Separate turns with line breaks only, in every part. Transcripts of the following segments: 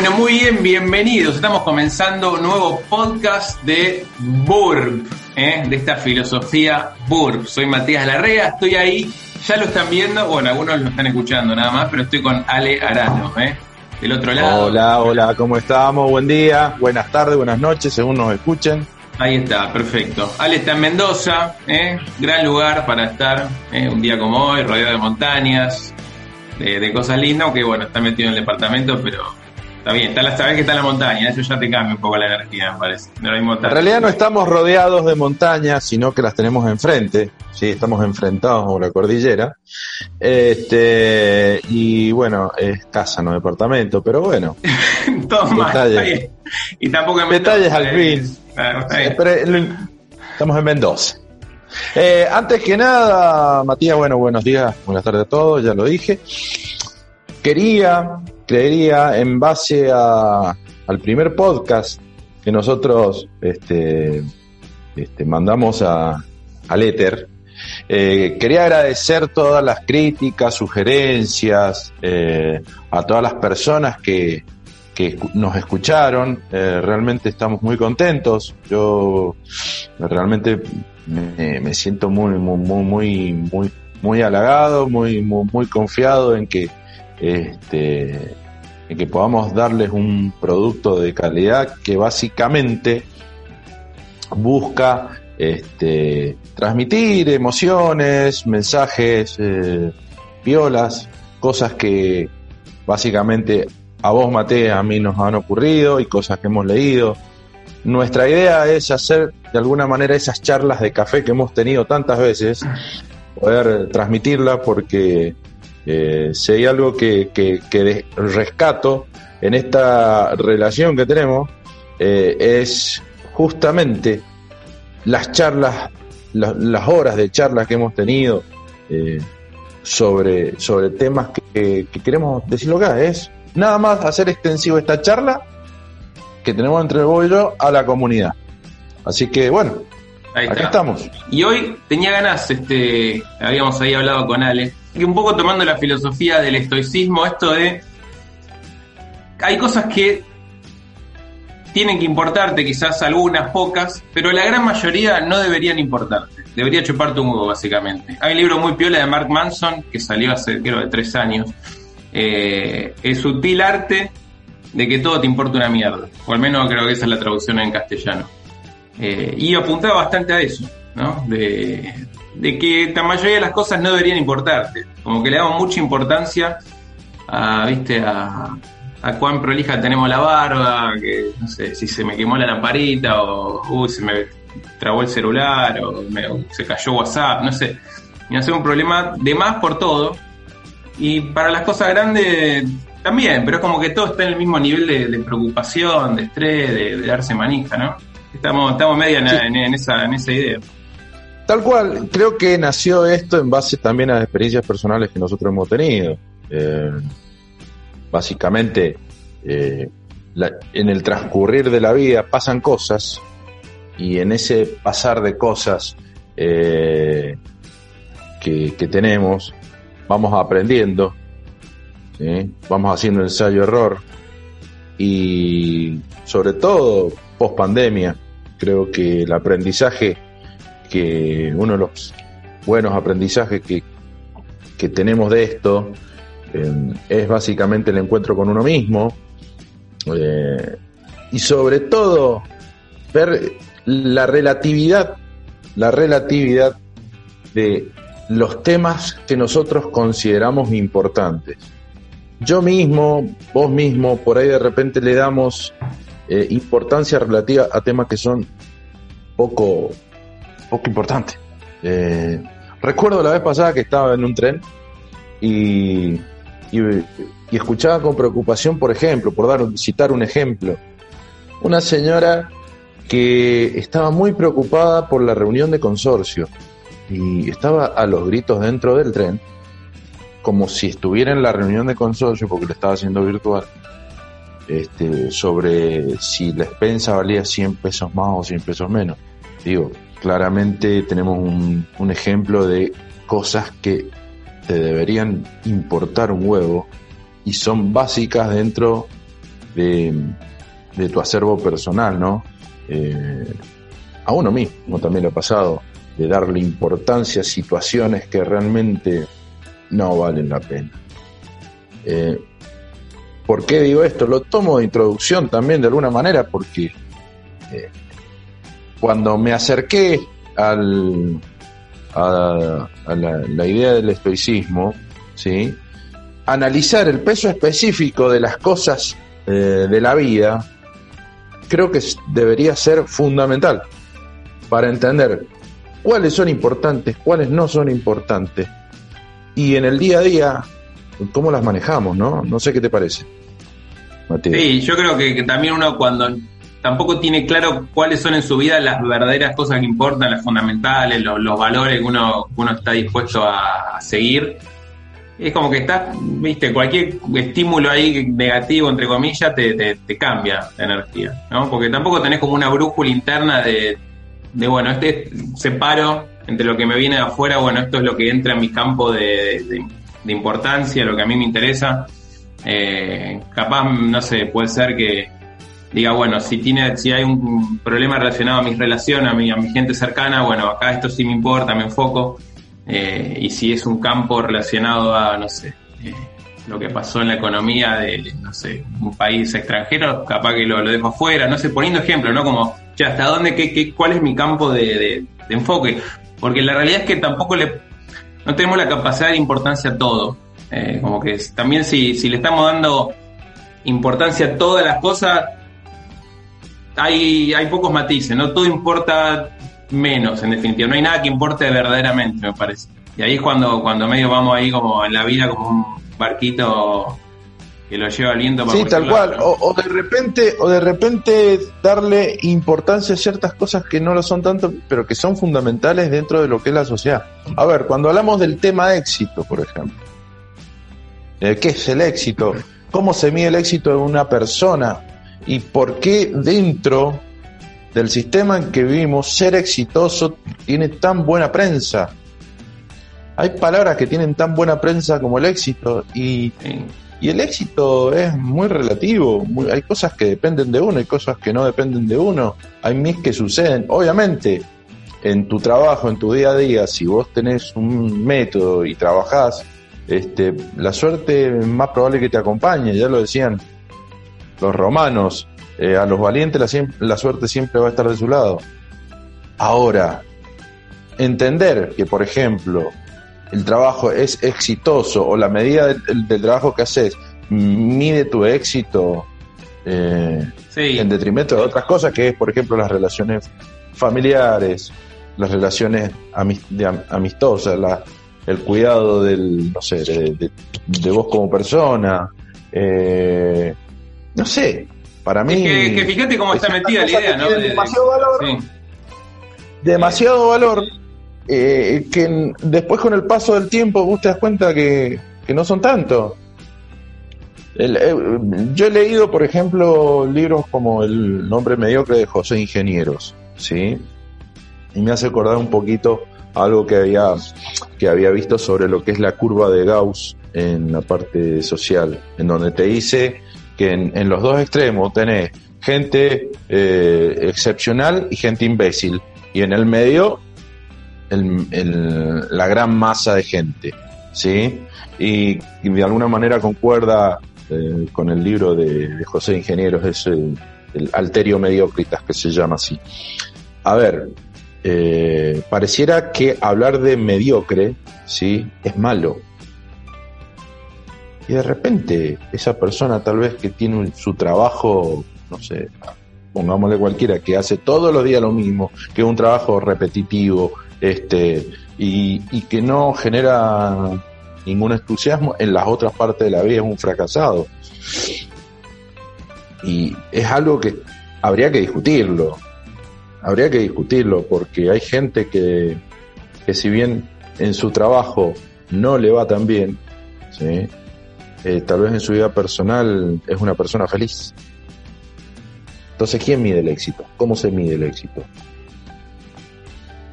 Bueno, muy bien, bienvenidos. Estamos comenzando un nuevo podcast de Burp, ¿eh? de esta filosofía Burp. Soy Matías Larrea, estoy ahí, ya lo están viendo, bueno, algunos lo están escuchando nada más, pero estoy con Ale Arano, ¿eh? del otro lado.
Hola, hola, ¿cómo estamos? Buen día, buenas tardes, buenas noches, según nos escuchen.
Ahí está, perfecto. Ale está en Mendoza, ¿eh? gran lugar para estar ¿eh? un día como hoy, rodeado de montañas, de, de cosas lindas, aunque bueno, está metido en el departamento, pero Está bien, está la, sabes que está la montaña, eso ya te cambia un poco la energía, me parece.
en realidad no estamos rodeados de montañas, sino que las tenemos enfrente, sí, estamos enfrentados a la cordillera. Este, y bueno, es casa, no departamento, pero bueno.
Toma, detalles. Y tampoco
Detalles al fin. estamos en Mendoza. Eh, antes que nada, Matías, bueno, buenos días, buenas tardes a todos, ya lo dije. Quería creería en base a, al primer podcast que nosotros este, este, mandamos a, al éter. Eh, quería agradecer todas las críticas, sugerencias, eh, a todas las personas que, que nos escucharon. Eh, realmente estamos muy contentos. Yo realmente me, siento muy, muy, muy, muy, muy halagado, muy, muy, muy confiado en que este, en que podamos darles un producto de calidad que básicamente busca este, transmitir emociones, mensajes, eh, violas, cosas que básicamente a vos, Mate, a mí nos han ocurrido y cosas que hemos leído. Nuestra idea es hacer de alguna manera esas charlas de café que hemos tenido tantas veces, poder transmitirlas porque eh, si hay algo que, que, rescato en esta relación que tenemos, eh, es justamente las charlas, las horas de charlas que hemos tenido eh, sobre, sobre temas que, queremos decirlo acá. Es nada más hacer extensivo esta charla que tenemos entre vos y yo a la comunidad. Así que bueno, Ahí estamos.
Y hoy tenía ganas, este, habíamos ahí hablado con Ale, y un poco tomando la filosofía del estoicismo, esto de hay cosas que tienen que importarte, quizás algunas pocas, pero la gran mayoría no deberían importarte. Debería chuparte un huevo, básicamente. Hay un libro muy piola de Mark Manson que salió hace, creo, de tres años. Eh, el sutil arte de que todo te importa una mierda. O al menos creo que esa es la traducción en castellano. Eh, y apuntaba bastante a eso, ¿no? De, de que la mayoría de las cosas no deberían importarte. Como que le damos mucha importancia a, viste, a, a cuán prolija tenemos la barba, que no sé, si se me quemó la lamparita o uy, se me trabó el celular o, se cayó WhatsApp, no sé. Y hace un problema de más por todo. Y para las cosas grandes también, pero es como que todo está en el mismo nivel de, preocupación, de estrés, de, darse manija, ¿no? Estamos, estamos media en, esa, en esa idea.
Tal cual, creo que nació esto en base también a las experiencias personales que nosotros hemos tenido. Eh, básicamente, eh, en el transcurrir de la vida pasan cosas y en ese pasar de cosas eh, que, tenemos, vamos aprendiendo, vamos haciendo ensayo-error y sobre todo post pandemia, creo que el aprendizaje que uno de los buenos aprendizajes que, tenemos de esto eh, es básicamente el encuentro con uno mismo eh, y sobre todo ver la relatividad, la relatividad de los temas que nosotros consideramos importantes. Yo mismo, vos mismo, por ahí de repente le damos eh, importancia relativa a temas que son poco poco importante. Eh, recuerdo la vez pasada que estaba en un tren y, y, escuchaba con preocupación, por ejemplo, por dar, citar un ejemplo, una señora que estaba muy preocupada por la reunión de consorcio y estaba a los gritos dentro del tren, como si estuviera en la reunión de consorcio, porque lo estaba haciendo virtual, este, sobre si la expensa valía 100 pesos más o 100 pesos menos. Digo, claramente tenemos un, ejemplo de cosas que te deberían importar un huevo y son básicas dentro de, tu acervo personal, ¿no? Eh, a uno mismo también lo ha pasado, de darle importancia a situaciones que realmente no valen la pena. Eh, ¿Por qué digo esto? Lo tomo de introducción también de alguna manera porque eh, cuando me acerqué al, a, la, idea del estoicismo, ¿sí? analizar el peso específico de las cosas eh, de la vida, creo que debería ser fundamental para entender cuáles son importantes, cuáles no son importantes. Y en el día a día, cómo las manejamos, ¿no? No sé qué te parece.
Sí, yo creo que, también uno cuando tampoco tiene claro cuáles son en su vida las verdaderas cosas que importan, las fundamentales, los, valores que uno, uno está dispuesto a, seguir, es como que estás, viste, cualquier estímulo ahí negativo, entre comillas, te, te, cambia la energía, ¿no? Porque tampoco tenés como una brújula interna de, de, bueno, este separo entre lo que me viene de afuera, bueno, esto es lo que entra en mi campo de, de importancia, lo que a mí me interesa. Eh, capaz, no sé, puede ser que diga, bueno, si tiene, si hay un problema relacionado a mis relaciones, a mi, a mi gente cercana, bueno, acá esto sí me importa, me enfoco. Eh, y si es un campo relacionado a, no sé, eh, lo que pasó en la economía de, no sé, un país extranjero, capaz que lo, lo dejo afuera, no sé, poniendo ejemplo, ¿no? Como, ya, ¿hasta dónde, qué, qué, cuál es mi campo de, de enfoque? Porque la realidad es que tampoco le, no tenemos la capacidad de importancia a todo. Eh, como que también si, si le estamos dando importancia a todas las cosas, hay, hay pocos matices, ¿no? Todo importa menos, en definitiva. No hay nada que importe verdaderamente, me parece. Y ahí es cuando, cuando medio vamos ahí como en la vida como un barquito que lo lleva al viento
para Sí, tal cual. O, de repente, o de repente darle importancia a ciertas cosas que no lo son tanto, pero que son fundamentales dentro de lo que es la sociedad. A ver, cuando hablamos del tema éxito, por ejemplo, eh, ¿qué es el éxito? ¿Cómo se mide el éxito de una persona? ¿Y por qué dentro del sistema en que vivimos ser exitoso tiene tan buena prensa? Hay palabras que tienen tan buena prensa como el éxito y el éxito es muy relativo. hay cosas que dependen de uno, hay cosas que no dependen de uno. Hay mis que suceden. Obviamente, en tu trabajo, en tu día a día, si vos tenés un método y trabajás, este, la suerte es más probable que te acompañe. Ya lo decían los romanos. Eh, a los valientes la, la suerte siempre va a estar de su lado. Ahora, entender que, por ejemplo, el trabajo es exitoso o la medida del, trabajo que haces mide tu éxito eh, en detrimento de otras cosas, que es, por ejemplo, las relaciones familiares, las relaciones amistosas, el cuidado del, no sé, de, vos como persona. Eh, no sé, para mí.
que, fíjate cómo está metida la idea, ¿no?
demasiado valor. Demasiado valor eh, que después con el paso del tiempo vos te das cuenta que, no son tanto. Eh, yo he leído, por ejemplo, libros como El nombre mediocre de José Ingenieros, ¿sí? Y me hace acordar un poquito algo que había, que había visto sobre lo que es la curva de Gauss en la parte social, en donde te dice que en, los dos extremos tenés gente eh, excepcional y gente imbécil, y en el medio el, la gran masa de gente, ¿sí? Y, de alguna manera concuerda eh, con el libro de, José Ingenieros, es el, Alterio Mediocritas, que se llama así. A ver, eh, pareciera que hablar de mediocre, ¿sí? Es malo. Y de repente, esa persona tal vez que tiene su trabajo, no sé, pongámosle cualquiera, que hace todos los días lo mismo, que es un trabajo repetitivo, este, y, que no genera ningún entusiasmo, en las otras partes de la vida es un fracasado. Y es algo que habría que discutirlo, habría que discutirlo, porque hay gente que, que si bien en su trabajo no le va tan bien, ¿sí? Eh, tal vez en su vida personal es una persona feliz. Entonces, ¿quién mide el éxito? ¿Cómo se mide el éxito?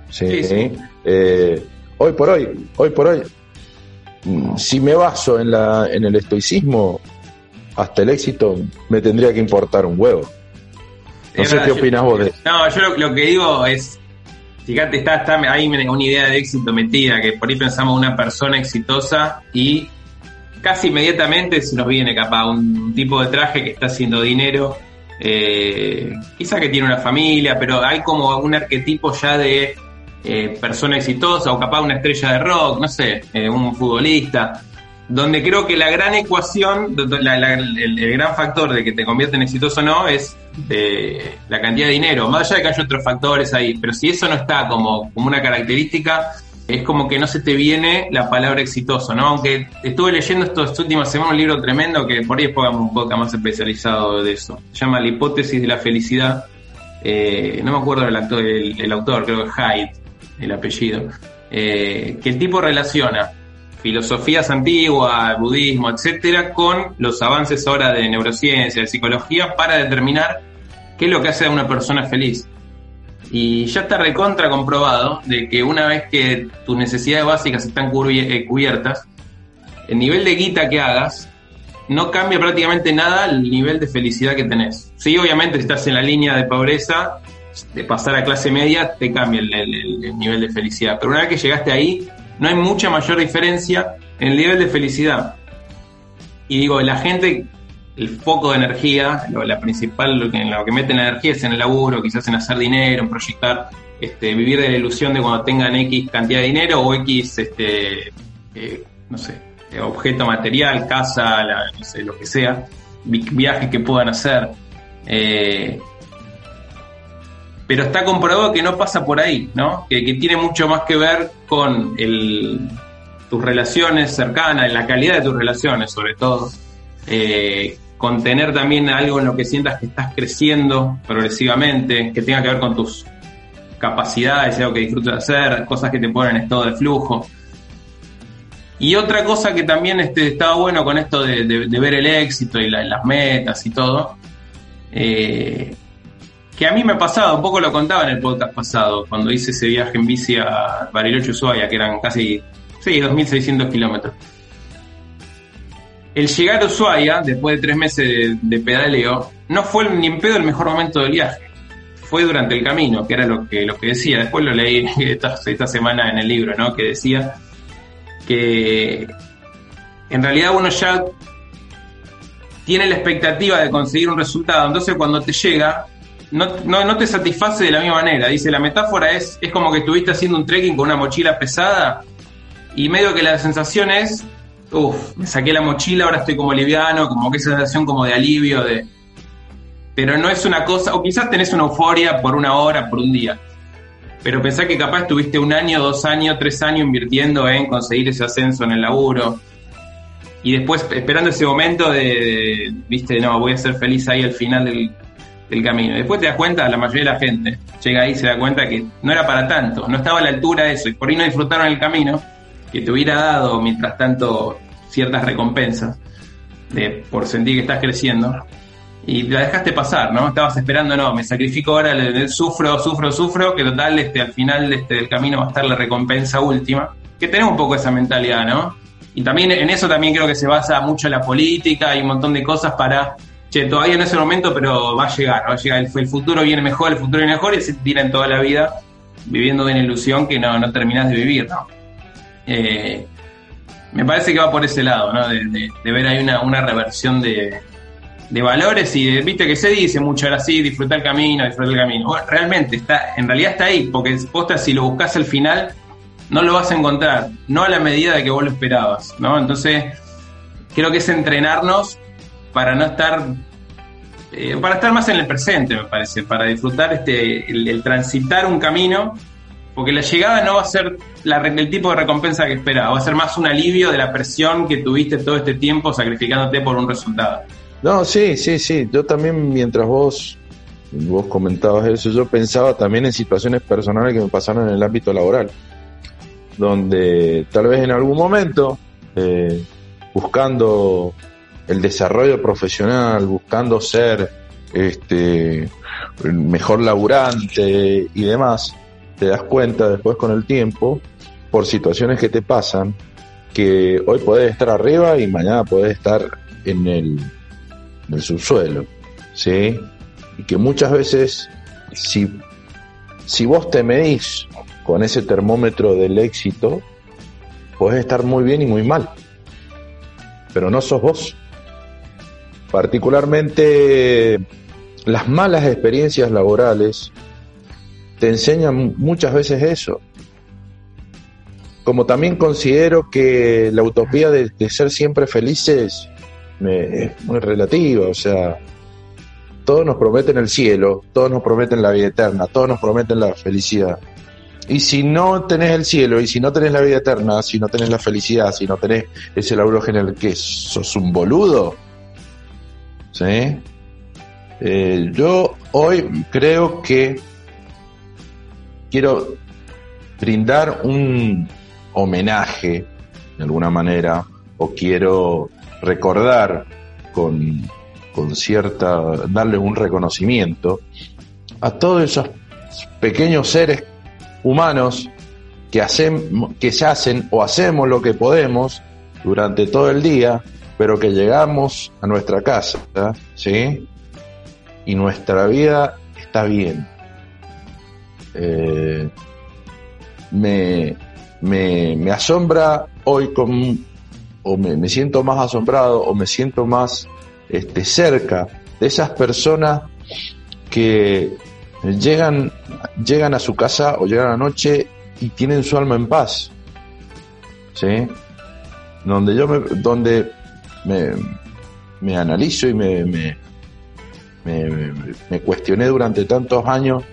Sí, eh, hoy por hoy, hoy por hoy, mm, si me baso en, la, en el estoicismo, hasta el éxito me tendría que importar un huevo. No sé qué opinas vos de eso.
No, yo lo, que digo es, fíjate, está, está ahí una idea de éxito metida, que por ahí pensamos una persona exitosa y casi inmediatamente se nos viene capaz un tipo de traje que está haciendo dinero, eh, quizá que tiene una familia, pero hay como un arquetipo ya de eh, persona exitosa o capaz una estrella de rock, no sé, eh, un futbolista donde creo que la gran ecuación, el, gran factor de que te convierte en exitoso o no es la cantidad de dinero. Más allá de que hay otros factores ahí, pero si eso no está como, como una característica, es como que no se te viene la palabra exitoso, ¿no? Aunque estuve leyendo estas últimas semanas un libro tremendo que por ahí después un podcast más especializado de eso. Se llama La hipótesis de la felicidad. Eh, no me acuerdo del actor, el, autor, creo que Hyde, el apellido. Eh, que el tipo relaciona filosofías antiguas, budismo, etcétera, con los avances ahora de neurociencia, de psicología, para determinar qué es lo que hace a una persona feliz. Y ya está recontra comprobado de que una vez que tus necesidades básicas están eh, cubiertas, el nivel de guita que hagas no cambia prácticamente nada el nivel de felicidad que tenés. Sí, obviamente si estás en la línea de pobreza, de pasar a clase media, te cambia el nivel de felicidad. Pero una vez que llegaste ahí, no hay mucha mayor diferencia en el nivel de felicidad. Y digo, la gente, el foco de energía, lo, la principal, lo que, en que meten la energía es en el laburo, quizás en hacer dinero, en proyectar, este, vivir de la ilusión de cuando tengan X cantidad de dinero o X, este, eh, no sé, objeto material, casa, no sé, lo que sea, viajes que puedan hacer. Eh, pero está comprobado que no pasa por ahí, ¿no? Que, tiene mucho más que ver con el, tus relaciones cercanas, la calidad de tus relaciones sobre todo, eh, con tener también algo en lo que sientas que estás creciendo progresivamente, que tenga que ver con tus capacidades, algo que disfrutas de hacer, cosas que te ponen en estado de flujo. Y otra cosa que también este, estaba bueno con esto de, ver el éxito y las metas y todo, eh, que a mí me ha pasado, un poco lo contaba en el podcast pasado, cuando hice ese viaje en bici a Bariloche, Ushuaia, que eran casi, sí, 2.600 kilómetros. El llegar a Ushuaia, después de tres meses de, pedaleo, no fue ni en pedo el mejor momento del viaje. Fue durante el camino, que era lo que, lo que decía. Después lo leí esta, semana en el libro, ¿no? Que decía que en realidad uno ya tiene la expectativa de conseguir un resultado. Entonces cuando te llega, no, no, te satisface de la misma manera. Dice, la metáfora es, es como que estuviste haciendo un trekking con una mochila pesada y medio que la sensación es, uff, me saqué la mochila, ahora estoy como liviano, como que esa sensación como de alivio, de... Pero no es una cosa, o quizás tenés una euforia por una hora, por un día. Pero pensá que capaz estuviste un año, dos años, tres años invirtiendo en conseguir ese ascenso en el laburo. Y después esperando ese momento de viste, no, voy a ser feliz ahí al final del, el camino. Después te das cuenta, la mayoría de la gente llega ahí y se da cuenta que no era para tanto, no estaba a la altura de eso, y por ahí no disfrutaron el camino que te hubiera dado, mientras tanto, ciertas recompensas de, por sentir que estás creciendo. Y la dejaste pasar, ¿no? Estabas esperando, no, me sacrifico ahora, sufro, sufro, sufro, que total, este, al final este, del camino va a estar la recompensa última. Que tenemos un poco esa mentalidad, ¿no? Y también en eso también creo que se basa mucho la política y un montón de cosas para che, todavía en ese momento, pero va a llegar, va a llegar, el, futuro viene mejor, el futuro viene mejor y se tira en toda la vida viviendo de una ilusión que no, no terminas de vivir, ¿no? Eh, me parece que va por ese lado, ¿no? De, ver ahí una, una reversión de, de valores y de, viste que se dice mucho ahora sí, disfrutar el camino, disfrutar el camino. Realmente está, en realidad está ahí, porque posta si lo buscas al final, no lo vas a encontrar, no a la medida de que vos lo esperabas, ¿no? Entonces, creo que es entrenarnos para no estar eh, para estar más en el presente, me parece, para disfrutar este el, transitar un camino, porque la llegada no va a ser la, el tipo de recompensa que esperaba, va a ser más un alivio de la presión que tuviste todo este tiempo sacrificándote por un resultado.
No, sí, sí, sí. Yo también, mientras vos, vos comentabas eso, yo pensaba también en situaciones personales que me pasaron en el ámbito laboral, donde tal vez en algún momento, eh, buscando el desarrollo profesional, buscando ser este mejor laburante y demás, te das cuenta después con el tiempo, por situaciones que te pasan, que hoy podés estar arriba y mañana podés estar en el en el subsuelo, ¿sí? Y que muchas veces, si, si vos te medís con ese termómetro del éxito, podés estar muy bien y muy mal, pero no sos vos. Particularmente las malas experiencias laborales te enseñan muchas veces eso. Como también considero que la utopía de, ser siempre felices es muy relativa, o sea, todos nos prometen el cielo, todos nos prometen la vida eterna, todos nos prometen la felicidad. Y si no tenés el cielo, y si no tenés la vida eterna, si no tenés la felicidad, si no tenés ese laburo general que sos un boludo, ¿sí? Eh, yo hoy creo que quiero brindar un homenaje de alguna manera o quiero recordar con, con cierta, darle un reconocimiento a todos esos pequeños seres humanos que hacen, que se hacen o hacemos lo que podemos durante todo el día, pero que llegamos a nuestra casa, ¿sí? Y nuestra vida está bien. Eh, me, me, asombra hoy con, o me, siento más asombrado o me siento más este, cerca de esas personas que llegan, llegan a su casa o llegan a la noche y tienen su alma en paz. ¿Sí? Donde yo me, donde me, analizo y me, me cuestioné durante tantos años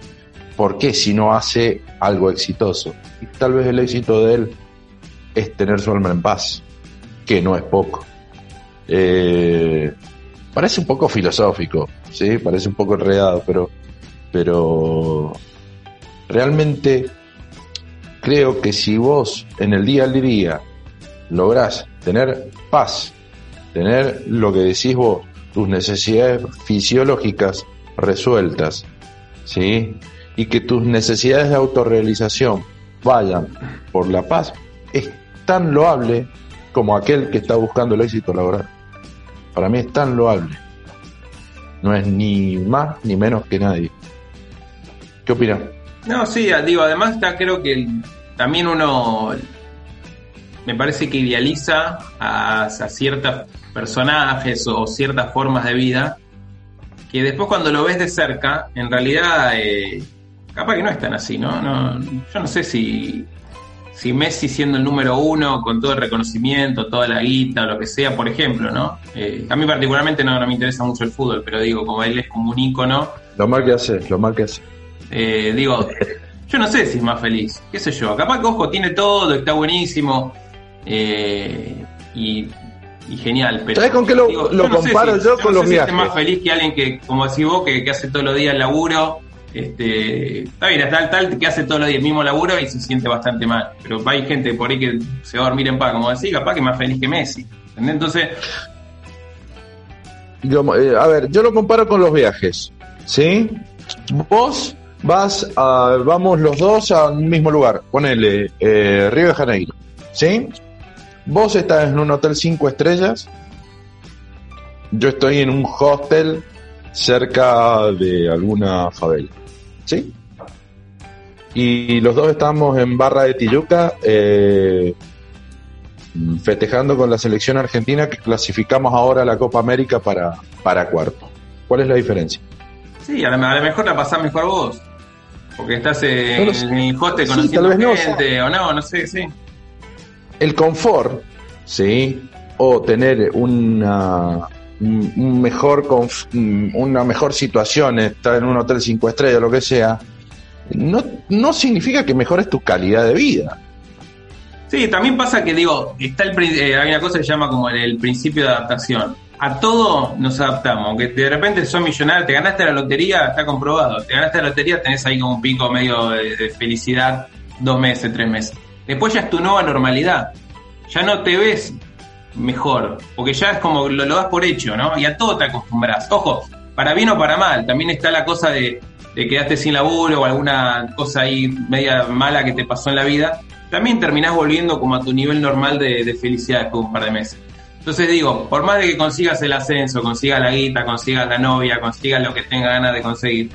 ¿Por qué si no hace algo exitoso? Y tal vez el éxito de él es tener su alma en paz, que no es poco. Eh, parece un poco filosófico, ¿sí? Parece un poco enredado, pero, pero realmente creo que si vos en el día al día lográs tener paz, tener lo que decís vos, tus necesidades fisiológicas resueltas, ¿sí? Y que tus necesidades de autorrealización vayan por la paz es tan loable como aquel que está buscando el éxito laboral. Para mí es tan loable. No es ni más ni menos que nadie. ¿Qué opinas?
No, sí, digo, además está, creo que también uno me parece que idealiza a, ciertos personajes o ciertas formas de vida que después cuando lo ves de cerca, en realidad eh, capaz que no es tan así, ¿no? no yo no sé si, si Messi siendo el número uno, con todo el reconocimiento, toda la guita, lo que sea, por ejemplo, ¿no? Eh, a mí particularmente no, no, me interesa mucho el fútbol, pero digo, como él es como un ícono.
Lo mal que hace, lo mal que hace.
Eh, digo, yo no sé si es más feliz, qué sé yo. Capaz que Ojo tiene todo, está buenísimo eh, y, genial. Pero,
¿Sabes con qué lo, comparo yo con los viajes?
es más feliz que alguien que, como decís vos, que, que hace todos los días el laburo este, está bien, está tal que hace todos los días el mismo laburo y se siente bastante mal. Pero hay gente por ahí que se va a dormir en paz, como decía, capaz que más feliz que Messi. Entonces.
Eh, a ver, yo lo comparo con los viajes. ¿Sí? Vos vas a, vamos los dos a un mismo lugar. Ponele eh, Río de Janeiro. ¿Sí? Vos estás en un hotel cinco estrellas. Yo estoy en un hostel cerca de alguna favela. ¿Sí? Y los dos estamos en Barra de Tijuca eh, festejando con la selección argentina que clasificamos ahora a la Copa América para, para cuarto. ¿Cuál es la diferencia?
Sí, a lo, mejor la pasás mejor vos. Porque estás en, el hoste conociendo gente, o, no, no sé, sí.
El confort, ¿sí? O tener una, un mejor una mejor situación, estar en un hotel cinco estrellas, lo que sea, no, no significa que mejores tu calidad de vida.
Sí, también pasa que digo, está el, eh, hay una cosa que se llama como el, principio de adaptación. A todo nos adaptamos, aunque de repente sos millonario, te ganaste la lotería, está comprobado, te ganaste la lotería, tenés ahí como un pico medio de felicidad dos meses, tres meses. Después ya es tu nueva normalidad. Ya no te ves mejor, porque ya es como lo, das por hecho, ¿no? Y a todo te acostumbras. Ojo, para bien o para mal, también está la cosa de, de quedarte sin laburo o alguna cosa ahí media mala que te pasó en la vida, también terminás volviendo como a tu nivel normal de, felicidad después de un par de meses. Entonces digo, por más de que consigas el ascenso, consigas la guita, consigas la novia, consigas lo que tenga ganas de conseguir,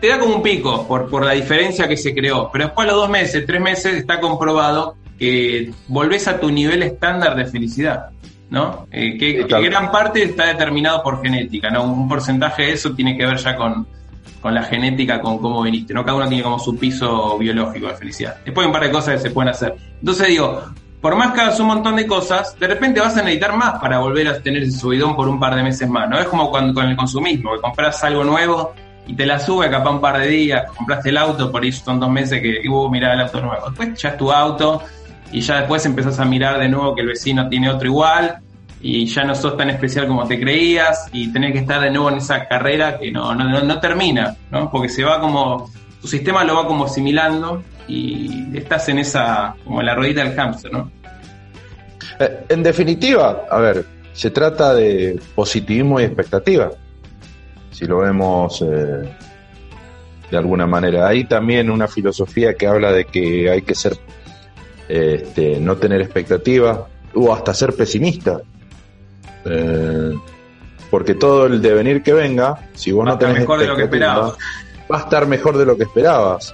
te da como un pico por, por la diferencia que se creó. Pero después a los dos meses, tres meses, está comprobado que volvés a tu nivel estándar de felicidad. ¿no? Eh, que, gran parte está determinado por genética, ¿no? Un porcentaje de eso tiene que ver ya con, con la genética, con cómo viniste, ¿no? Cada uno tiene como su piso biológico de felicidad. Después hay un par de cosas que se pueden hacer. Entonces digo, por más que hagas un montón de cosas, de repente vas a necesitar más para volver a tener ese subidón por un par de meses más, ¿no? Es como cuando, con el consumismo, que compras algo nuevo y te la sube capaz un par de días, compraste el auto, por ahí son dos meses que, uh, mirá el auto nuevo. Después ya es tu auto y ya después empezás a mirar de nuevo que el vecino tiene otro igual y ya no sos tan especial como te creías y tenés que estar de nuevo en esa carrera que no, no, no termina, ¿no? Porque se va como, tu sistema lo va como asimilando y estás en esa, como la ruedita del hámster, ¿no?
Eh, en definitiva, a ver, se trata de positivismo y expectativa, si lo vemos eh, de alguna manera. Hay también una filosofía que habla de que hay que ser, este, no tener expectativa o hasta ser pesimista. Eh, porque todo el devenir que venga, si vos no tenés
mejor de lo que esperabas.
va a estar mejor de lo que esperabas.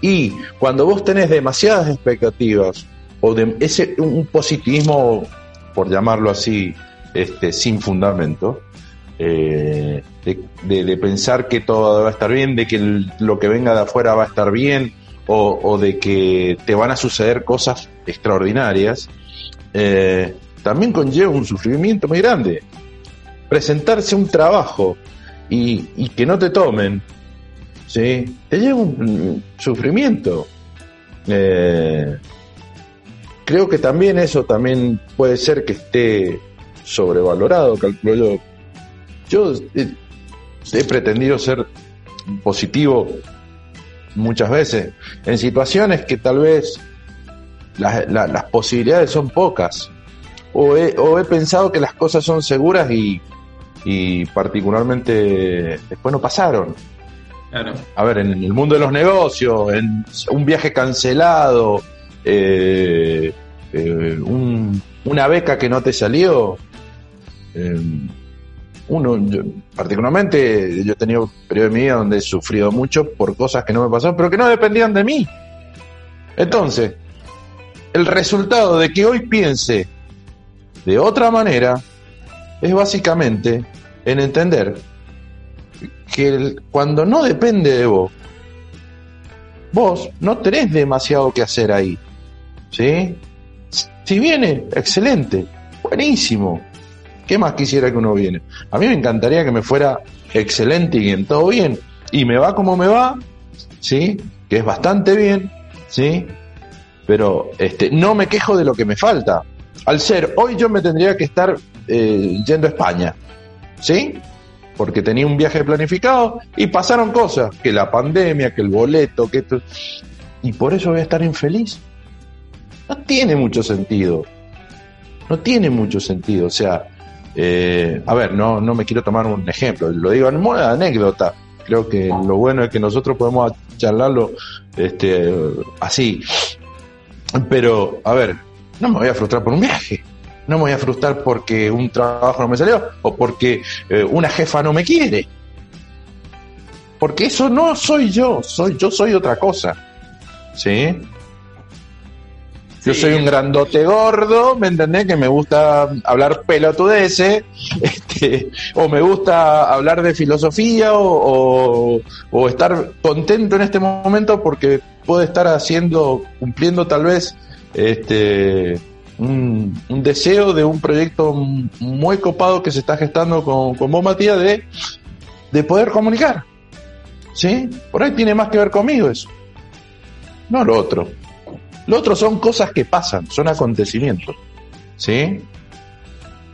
Y cuando vos tenés demasiadas expectativas o de ese un positivismo, por llamarlo así, este, sin fundamento, eh, de, pensar que todo va a estar bien, de que lo que venga de afuera va a estar bien, o, de que te van a suceder cosas extraordinarias, eh, también conlleva un sufrimiento muy grande. Presentarse un trabajo y, que no te tomen ¿sí? Te lleva un sufrimiento. Eh, creo que también eso también puede ser que esté sobrevalorado, calculo yo. Yo he, pretendido ser positivo muchas veces, en situaciones que tal vez las posibilidades son pocas, o he, o he, pensado que las cosas son seguras y, y particularmente después no pasaron. A ver, en el mundo de los negocios, en un viaje cancelado, eh, eh, una beca que no te salió. Eh, uno, particularmente, yo he tenido periodos de mi vida donde he sufrido mucho por cosas que no me pasaron, pero que no dependían de mí. Entonces, el resultado de que hoy piense de otra manera es básicamente en entender que cuando no depende de vos, vos no tenés demasiado que hacer ahí. ¿Sí? Si viene, excelente, buenísimo. ¿Qué más quisiera que uno viene? A mí me encantaría que me fuera excelente y bien, todo bien. Y me va como me va, ¿sí? Que es bastante bien, ¿sí? Pero este, no me quejo de lo que me falta. Al ser, hoy yo me tendría que estar eh, yendo a España, ¿sí? porque tenía un viaje planificado y pasaron cosas, que la pandemia, que el boleto, que esto, y por eso voy a estar infeliz. No tiene mucho sentido. No tiene mucho sentido. O sea, eh, a ver, no, no me quiero tomar un ejemplo, lo digo en modo de anécdota. Creo que lo bueno es que nosotros podemos charlarlo este, así. Pero, a ver, no me voy a frustrar por un viaje no me voy a frustrar porque un trabajo no me salió o porque eh, una jefa no me quiere. Porque eso no soy yo, soy yo soy otra cosa. ¿Sí? Yo soy un grandote gordo, ¿me entendés? Que me gusta hablar pelotudeces, este, o me gusta hablar de filosofía, o, o, estar contento en este momento porque puedo estar haciendo, cumpliendo tal vez, este, un, deseo de un proyecto muy copado que se está gestando con, con vos, Matías, de, de poder comunicar. ¿Sí? Por ahí tiene más que ver conmigo eso. No lo otro. Lo otro son cosas que pasan, son acontecimientos. ¿Sí?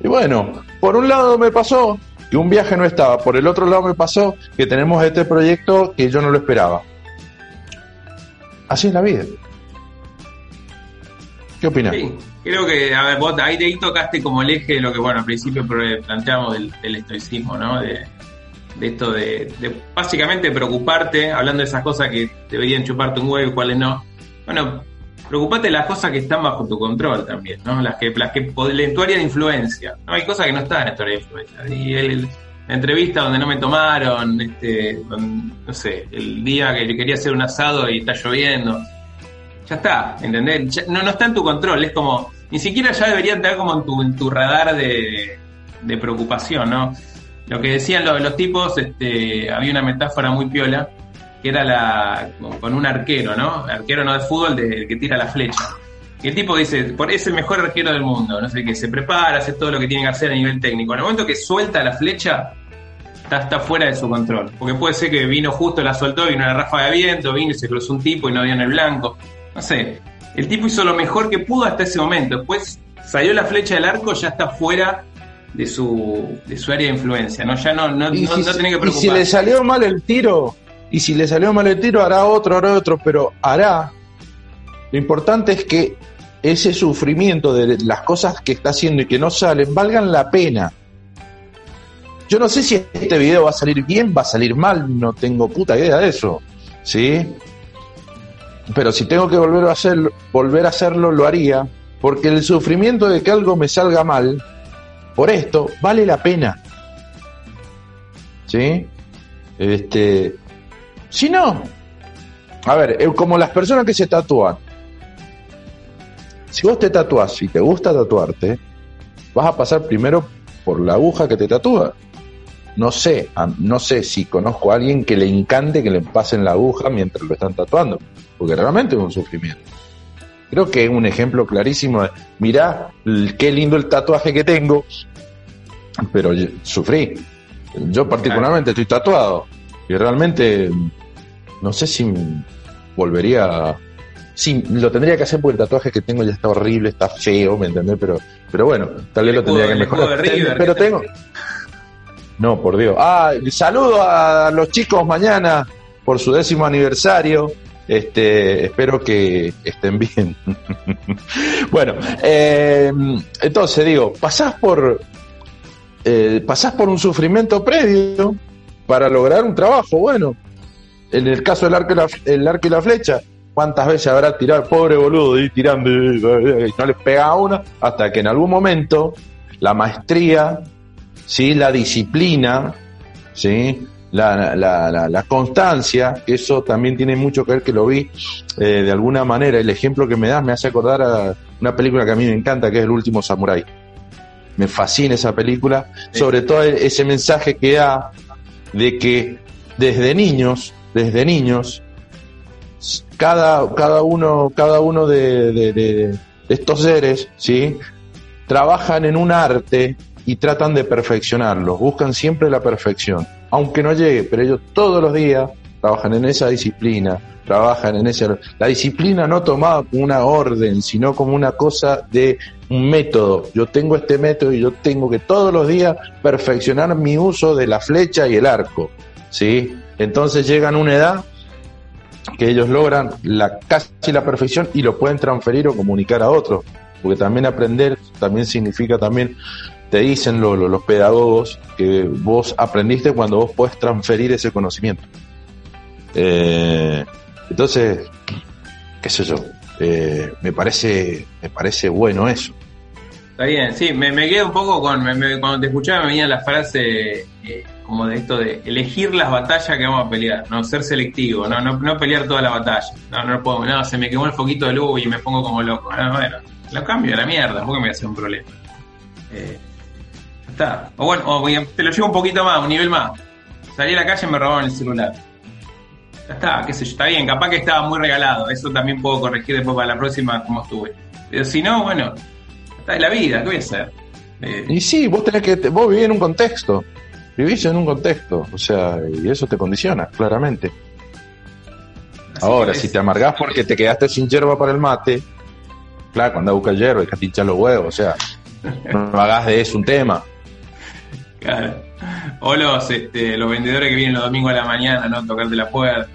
Y bueno, por un lado me pasó que un viaje no estaba, por el otro lado me pasó que tenemos este proyecto que yo no lo esperaba. Así es la vida. ¿Qué opinas?
Creo que, a ver, vos ahí, ahí tocaste como el eje de lo que, bueno, al principio planteamos del, estoicismo, ¿no? De, esto de, básicamente preocuparte, hablando de esas cosas que deberían chuparte un huevo y cuáles no. Bueno, preocupate las cosas que están bajo tu control también, ¿no? Las que, las que en tu área de influencia. No hay cosas que no están en tu área de influencia. Y el, la entrevista donde no me tomaron, este, no sé, el día que quería hacer un asado y está lloviendo. Ya está, ¿entendés? no, no está en tu control, es como, ni siquiera ya debería estar como en tu, en tu radar de, de preocupación, ¿no? Lo que decían los, los tipos, este, había una metáfora muy piola, que era la con un arquero, ¿no? Arquero no de fútbol, de, el que tira la flecha. Y el tipo dice, por es el mejor arquero del mundo, no sé qué, se prepara, hace todo lo que tiene que hacer a nivel técnico. En el momento que suelta la flecha, está, está fuera de su control. Porque puede ser que vino justo, la soltó, vino una ráfaga de viento, vino y se cruzó un tipo y no dio en el blanco. No sé, el tipo hizo lo mejor que pudo hasta ese momento. Después salió la flecha del arco, ya está fuera de su, de su área de influencia, ¿no? Ya no, no, no,
si,
no tiene que
Y si le salió mal el tiro, y si le salió mal el tiro, hará otro, hará otro, pero hará. Lo importante es que ese sufrimiento de las cosas que está haciendo y que no salen valgan la pena. Yo no sé si este video va a salir bien, va a salir mal, no tengo puta idea de eso. ¿Sí? Pero si tengo que volver a hacerlo, volver a hacerlo, lo haría, porque el sufrimiento de que algo me salga mal, por esto, vale la pena. ¿Sí? Este, si no, a ver, eh, como las personas que se tatúan, si vos te tatuás y te gusta tatuarte, vas a pasar primero por la aguja que te tatúa. No sé, no sé si conozco a alguien que le encante que le pasen la aguja mientras lo están tatuando, porque realmente es un sufrimiento. Creo que es un ejemplo clarísimo de, mirá qué lindo el tatuaje que tengo, pero sufrí. Yo particularmente estoy tatuado y realmente no sé si volvería sí, lo tendría que hacer porque el tatuaje que tengo ya está horrible, está feo, ¿me entendés? Pero, pero bueno, tal vez lo tendría que mejorar. pero tengo. No, por Dios. Ah, saludo a los chicos mañana por su décimo aniversario. Este, espero que estén bien. bueno, eh, entonces digo, pasás por, eh, pasás por un sufrimiento previo para lograr un trabajo. Bueno, en el caso del arco y la, el arco y la flecha, ¿cuántas veces habrá tirado pobre boludo y tirando y no les pega a uno? Hasta que en algún momento la maestría, ¿sí? la disciplina, ¿sí? La, la, la, constancia, eso también tiene mucho que ver que lo vi eh, de alguna manera. El ejemplo que me das me hace acordar a una película que a mí me encanta, que es El último Samurai. Me fascina esa película, sobre todo ese mensaje que da de que desde niños desde niños, cada, cada uno, cada uno de, estos seres, ¿sí? Trabajan en un arte y tratan de perfeccionarlo, buscan siempre la perfección, aunque no llegue, pero ellos todos los días trabajan en esa disciplina, trabajan en ese... La disciplina no tomada como una orden, sino como una cosa de un método. Yo tengo este método y yo tengo que todos los días perfeccionar mi uso de la flecha y el arco, ¿sí? Entonces llegan a una edad que ellos logran la casi la perfección y lo pueden transferir o comunicar a otros. Porque también aprender también significa también, te dicen los pedagogos, que vos aprendiste cuando vos podés transferir ese conocimiento. Eh, entonces, qué sé yo, eh, me parece me parece bueno eso.
Está bien, sí, me, me quedo un poco con, cuando te escuchaba me venía la frase eh, como de esto de elegir las batallas que vamos a pelear, no ser selectivo, no, no, no pelear toda la batalla. No, no puedo, no, se me quemó el foquito de luz y me pongo como loco. No, bueno, lo cambio a la mierda, porque me voy a hacer un problema. Eh, está. O bueno, o te lo llevo un poquito más, un nivel más. Salí a la calle y me robaron el celular. Ya está, qué sé yo, está bien, capaz que estaba muy regalado. Eso también puedo corregir después para la próxima como estuve. Pero si no, bueno, está en la vida, ¿qué voy a hacer?
Eh, y sí, vos tenés que, vos vivís en un contexto vivís en un contexto, o sea, y eso te condiciona, claramente. Ahora, si te amargás porque te quedaste sin hierba para el mate, claro, cuando buscas hierba, hay que los huevos, o sea, no hagas de eso un tema.
Claro. O los, este, los vendedores que vienen los domingos a la mañana, ¿no? Tocarte la puerta.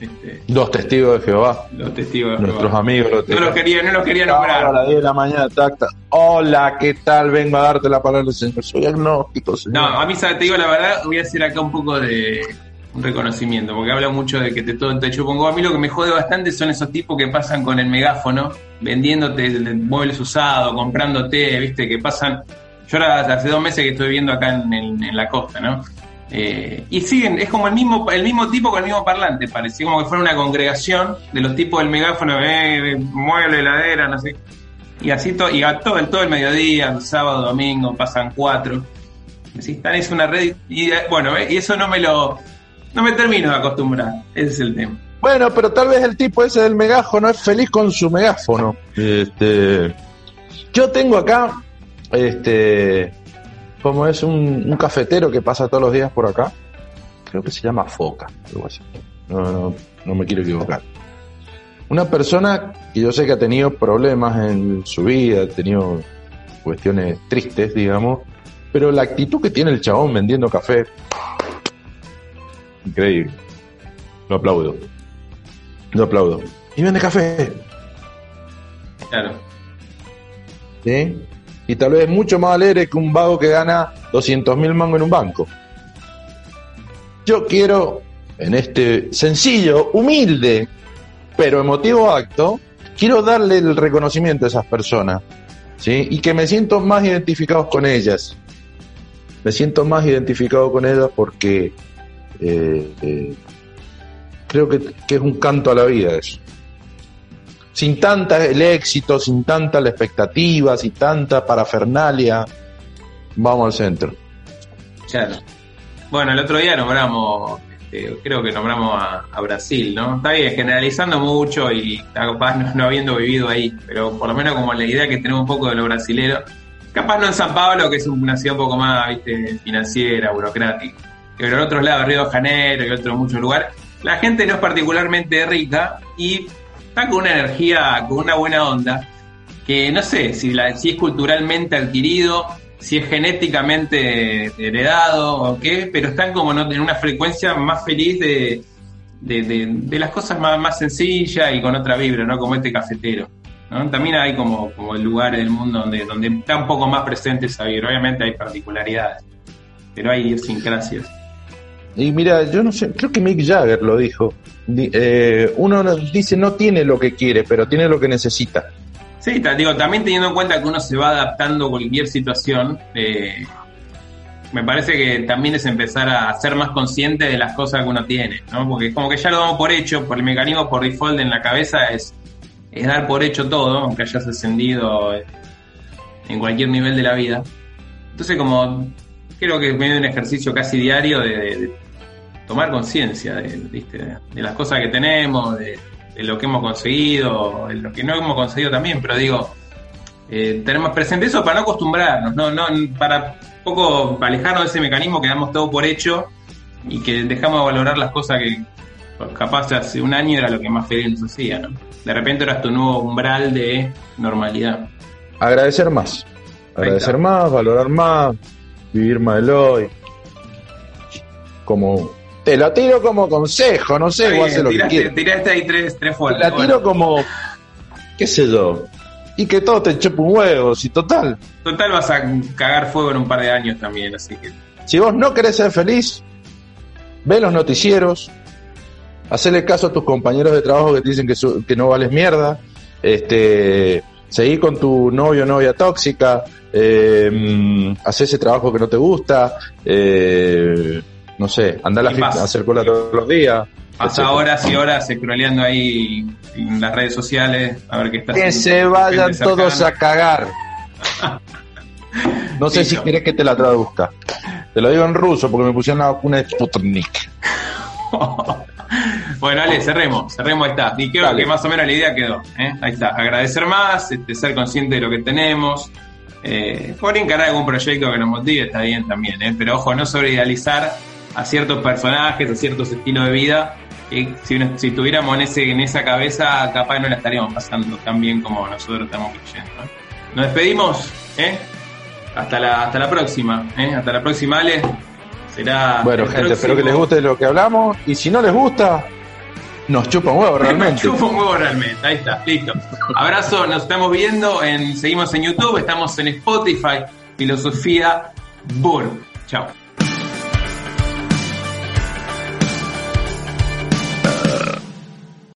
Este, los testigos de Jehová.
Los testigos de
Nuestros amigos.
Los no los quería, no los quería nombrar.
A las 10 de la mañana, tacta. Hola, ¿qué tal? Vengo a darte la palabra del Señor. Soy agnóstico, señor.
No, a mí, te digo la verdad, voy a hacer acá un poco de un reconocimiento, porque habla mucho de que te todo te chupongo. A mí lo que me jode bastante son esos tipos que pasan con el megáfono, vendiéndote muebles usados, comprándote, viste, que pasan. Yo ahora hace dos meses que estoy viviendo acá en, la costa, ¿no? Eh, y siguen, es como el mismo, el mismo tipo con el mismo parlante, parecía como que fuera una congregación de los tipos del megáfono, eh, mueble, heladera, no sé. Y así todo, y a todo, el, todo el mediodía, sábado, domingo, pasan cuatro. Si están es una red, y bueno, eh, y eso no me lo, no me termino de acostumbrar, ese es el tema.
Bueno, pero tal vez el tipo ese del megáfono es feliz con su megáfono. Este, yo tengo acá, este, como es un, cafetero que pasa todos los días por acá. Creo que se llama Foca, algo así. No, no, no me quiero equivocar. Una persona que yo sé que ha tenido problemas en su vida, ha tenido cuestiones tristes, digamos, pero la actitud que tiene el chabón vendiendo café, increíble. Lo aplaudo. Lo aplaudo. Y vende café.
Claro.
¿Sí? Y tal vez mucho más alegre que un vago que gana 200 mil mangos en un banco. Yo quiero, en este sencillo, humilde, pero emotivo acto, quiero darle el reconocimiento a esas personas. ¿sí? Y que me siento más identificado con ellas. Me siento más identificado con ellas porque eh, eh, creo que, es un canto a la vida eso. Sin tanta el éxito, sin tanta la expectativa, sin tanta parafernalia, vamos al centro.
Claro. Bueno, el otro día nombramos, este, creo que nombramos a, Brasil, ¿no? Está bien, generalizando mucho y capaz no, habiendo vivido ahí, pero por lo menos como la idea que tenemos un poco de lo brasilero, capaz no en San Pablo, que es una ciudad un poco más, viste, financiera, burocrática pero en otros lados, Río de Janeiro y otros muchos lugares, la gente no es particularmente rica y está con una energía, con una buena onda, que no sé si, si es culturalmente adquirido, si es genéticamente heredado o qué, pero están como en una frecuencia más feliz de, de, las cosas más, más sencillas y con otra vibra, ¿no? Como este cafetero. También hay como, como lugares del mundo donde, donde está un poco más presente esa vibra. Obviamente hay particularidades, pero hay idiosincrasias.
Y mira, yo no sé, creo que Mick Jagger lo dijo. Eh, uno dice no tiene lo que quiere, pero tiene lo que necesita.
Sí, digo, también teniendo en cuenta que uno se va adaptando a cualquier situación, eh, me parece que también es empezar a ser más consciente de las cosas que uno tiene, ¿no? Porque como que ya lo damos por hecho, por el mecanismo por default en la cabeza es, es dar por hecho todo, aunque hayas ascendido en cualquier nivel de la vida. Entonces como creo que es medio un ejercicio casi diario de tomar conciencia de, de, las cosas que tenemos, de, lo que hemos conseguido, de lo que no hemos conseguido también, pero digo, eh, tenemos presente eso para no acostumbrarnos, no, no, para poco alejarnos de ese mecanismo que damos todo por hecho y que dejamos de valorar las cosas que pues, capaz hace un año era lo que más feliz nos hacía, ¿no? De repente eras tu nuevo umbral de normalidad.
Agradecer más, agradecer más, valorar más, vivir más del hoy. Como te la tiro como consejo, no sé,
vos lo tiraste, que Tiraste ahí tres, tres
La tiro como, qué sé yo, y que todo te chupe un huevo, si total.
Total vas a cagar fuego en un par de años también, así que...
Si vos no querés ser feliz, ve los noticieros, hacele caso a tus compañeros de trabajo que te dicen que, que no vales mierda, este, seguí con tu novio o novia tóxica, eh, mm, haz ese trabajo que no te gusta, eh, no sé, andar a, hacer cola todos los días.
Pasa horas y horas scrolleando ahí en las redes sociales a ver qué está
Que se vayan todos a cagar. No sé si quieres que te la traduzca. Te lo digo en ruso porque me pusieron la vacuna de Sputnik.
bueno, Ale, cerremos, cerremos, ahí está. Y creo que más o menos la idea quedó. ¿eh? Ahí está, agradecer más, este, ser consciente de lo que tenemos. Eh, por encarar algún proyecto que nos motive está bien también, ¿eh? pero ojo, no sobreidealizar a ciertos personajes, a ciertos estilos de vida, que si, si estuviéramos en, ese, en esa cabeza, capaz no la estaríamos pasando tan bien como nosotros estamos creyendo. Nos despedimos, ¿eh? Hasta la, hasta la próxima, ¿eh? Hasta la próxima, Ale. Será.
Bueno, gente, espero que les guste lo que hablamos. Y si no les gusta, nos chupa un huevo realmente.
nos chupa un huevo realmente. Ahí está, listo. Abrazo, nos estamos viendo. En, seguimos en YouTube, estamos en Spotify. Filosofía Burr. Chao.